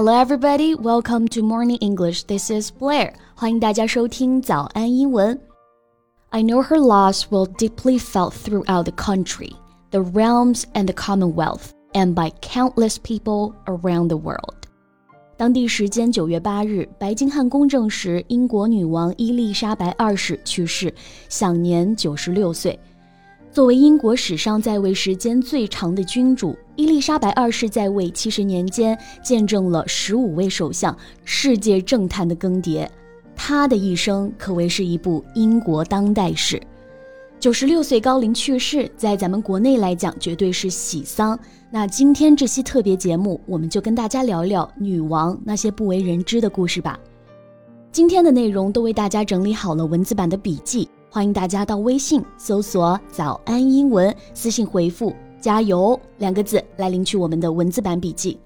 Hello, everybody. Welcome to Morning English. This is Blair. 欢迎大家收听早安英文。I know her loss will deeply felt throughout the country, the realms, and the Commonwealth, and by countless people around the world. 当地时间九月八日，白金汉宫证实英国女王伊丽莎白二世去世，享年九十六岁。 作为英国史上在位时间最长的君主，伊丽莎白二世在位七十年间，见证了十五位首相、世界政坛的更迭。她的一生可谓是一部英国当代史。九十六岁高龄去世，在咱们国内来讲，绝对是喜丧。那今天这期特别节目，我们就跟大家聊聊女王那些不为人知的故事吧。今天的内容都为大家整理好了文字版的笔记。欢迎大家到微信搜索“早安英文”，私信回复“加油”两个字来领取我们的文字版笔记。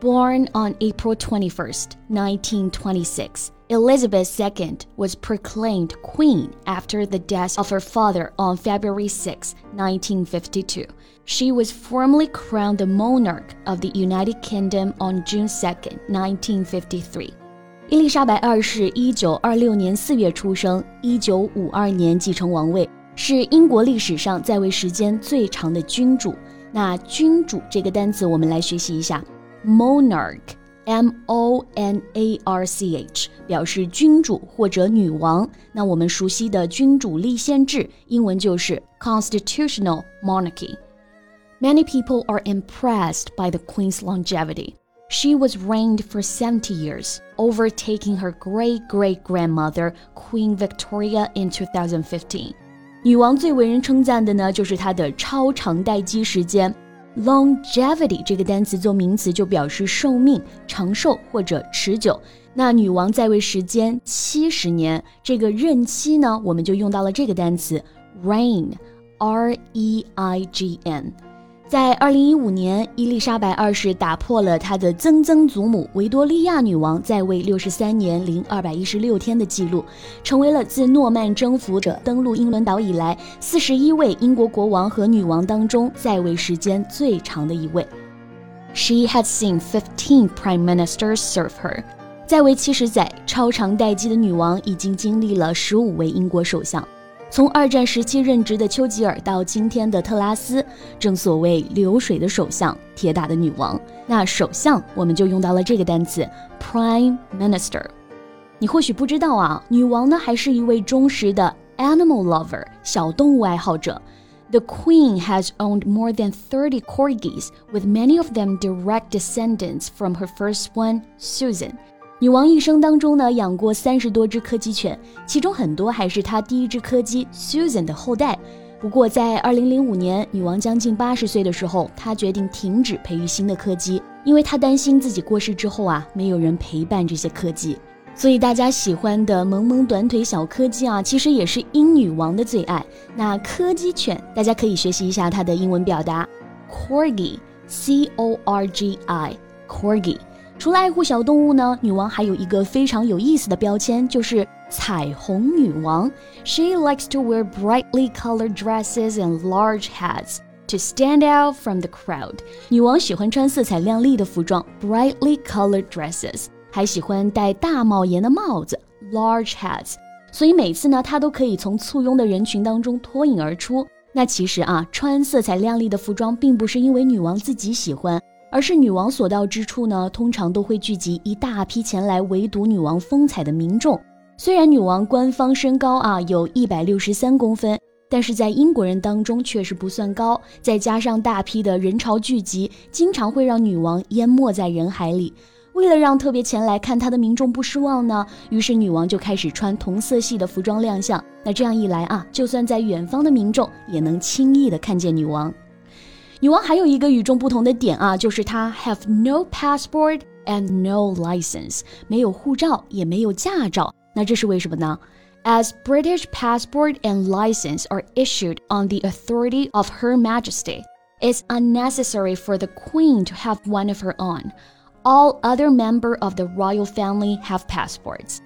Born on April 21st, 1926, Elizabeth II was proclaimed queen after the death of her father on February 6, 1952. She was formally crowned the monarch of the United Kingdom on June 2, 1953. 伊丽莎白二世一九二六年四月出生，一九五二年继承王位，是英国历史上在位时间最长的君主。那君主这个单词，我们来学习一下，monarch，m o n a r c h，表示君主或者女王。那我们熟悉的君主立宪制，英文就是 constitutional monarchy。Many people are impressed by the Queen's longevity. She was reigned for 70 years, overtaking her great great grandmother, Queen Victoria, in 2015. 女王最为人称赞的呢，就是她的超长待机时间。Longevity 这个单词做名词就表示寿命、长寿或者持久。那女王在位时间七十年，这个任期呢，我们就用到了这个单词 reign，r e i g n。 在二零一五年，伊丽莎白二世打破了她的曾曾祖母维多利亚女王在位六十三年零二百一十六天的记录，成为了自诺曼征服者登陆英伦岛以来四十一位英国国王和女王当中在位时间最长的一位。She has seen fifteen prime ministers serve her，在位七十载超长待机的女王已经经历了十五位英国首相。从二战时期任职的丘吉尔到今天的特拉斯，正所谓流水的首相，铁打的女王。那首相我们就用到了这个单词 prime minister。你或许不知道啊，女王呢还是一位忠实的 animal lover，小动物爱好者。The queen has owned more than 30 corgis, with many of them direct descendants from her first one, Susan. 女王一生当中呢，养过三十多只柯基犬，其中很多还是她第一只柯基 Susan 的后代。不过，在二零零五年，女王将近八十岁的时候，她决定停止培育新的柯基，因为她担心自己过世之后啊，没有人陪伴这些柯基。所以大家喜欢的萌萌短腿小柯基啊，其实也是英女王的最爱。那柯基犬，大家可以学习一下它的英文表达，Corgi，C O R G I，Corgi。除了爱护小动物呢，女王还有一个非常有意思的标签，就是彩虹女王。She likes to wear brightly colored dresses and large hats to stand out from the crowd。女王喜欢穿色彩亮丽的服装，brightly colored dresses，还喜欢戴大帽檐的帽子，large hats。所以每次呢，她都可以从簇拥的人群当中脱颖而出。那其实啊，穿色彩亮丽的服装，并不是因为女王自己喜欢。而是女王所到之处呢，通常都会聚集一大批前来围堵女王风采的民众。虽然女王官方身高啊有一百六十三公分，但是在英国人当中确实不算高。再加上大批的人潮聚集，经常会让女王淹没在人海里。为了让特别前来看她的民众不失望呢，于是女王就开始穿同色系的服装亮相。那这样一来啊，就算在远方的民众也能轻易的看见女王。女王还有一个与众不同的点啊，就是她 have no passport and no license，没有护照也没有驾照。那这是为什么呢？As British passport and license are issued on the authority of Her Majesty, it's unnecessary for the Queen to have one of her own. All other members of the royal family have passports.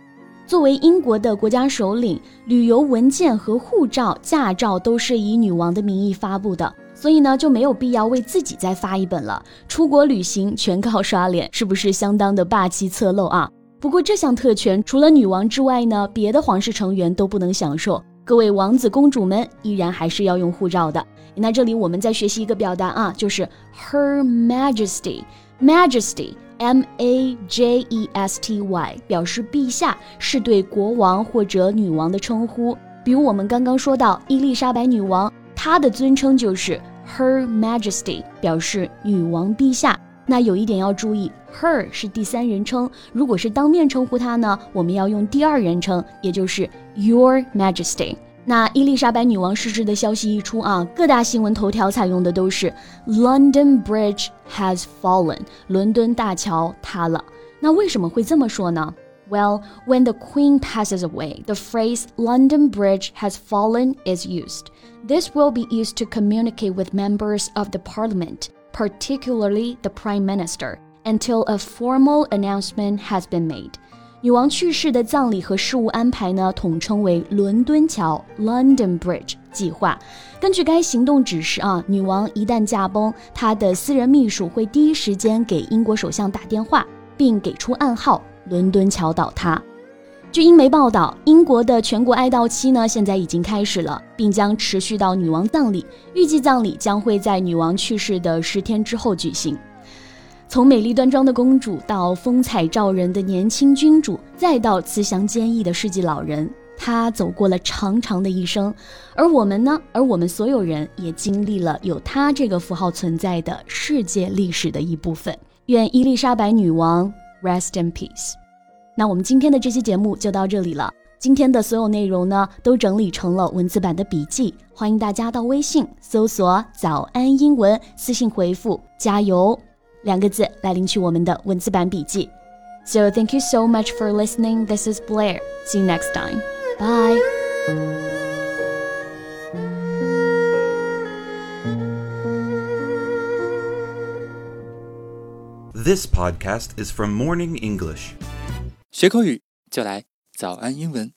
作为英国的国家首领，旅游文件和护照、驾照都是以女王的名义发布的， 所以呢就没有必要为自己再发一本了。出国旅行全靠刷脸，是不是相当的霸气侧漏啊？不过这项特权除了女王之外呢，别的皇室成员都不能享受。各位王子公主们依然还是要用护照的。那这里我们再学习一个表达啊，就是 Her Majesty，Majesty，M A J E S T Y，表示陛下，是对国王或者女王的称呼。比如我们刚刚说到伊丽莎白女王，她的尊称就是 Her Majesty，表示女王陛下。那有一点要注意，her 是第三人称，如果是当面称呼她呢，我们要用第二人称，也就是 Your Majesty。那伊丽莎白女王逝世的消息一出啊，各大新闻头条采用的都是 London Bridge has fallen，伦敦大桥塌了。那为什么会这么说呢 ？Well, when the Queen passes away, the phrase London Bridge has fallen is used. This will be used to communicate with members of the Parliament particularly the Prime Minister, until a formal announcement has been made. 女王去世的葬礼和事务安排呢，统称为伦敦桥 （London Bridge） 计划。根据该行动指示啊，女王一旦驾崩，她的私人秘书会第一时间给英国首相打电话，并给出暗号： 伦敦桥倒塌。据英媒报道，英国的全国哀悼期呢，现在已经开始了，并将持续到女王葬礼。预计葬礼将会在女王去世的十天之后举行。从美丽端庄的公主，到风采照人的年轻君主，再到慈祥坚毅的世纪老人，她走过了长长的一生。而我们呢？而我们所有人也经历了有她这个符号存在的世界历史的一部分。愿伊丽莎白女王 rest in peace。那我们今天的这期节目就到这里了。今天的所有内容呢，都整理成了文字版的笔记，欢迎大家到微信搜索“早安英文”，私信回复“加油”两个字来领取我们的文字版笔记。So thank you so much for listening. This is Blair. See you next time. Bye. This podcast is from Morning English. 学口语就来早安英文。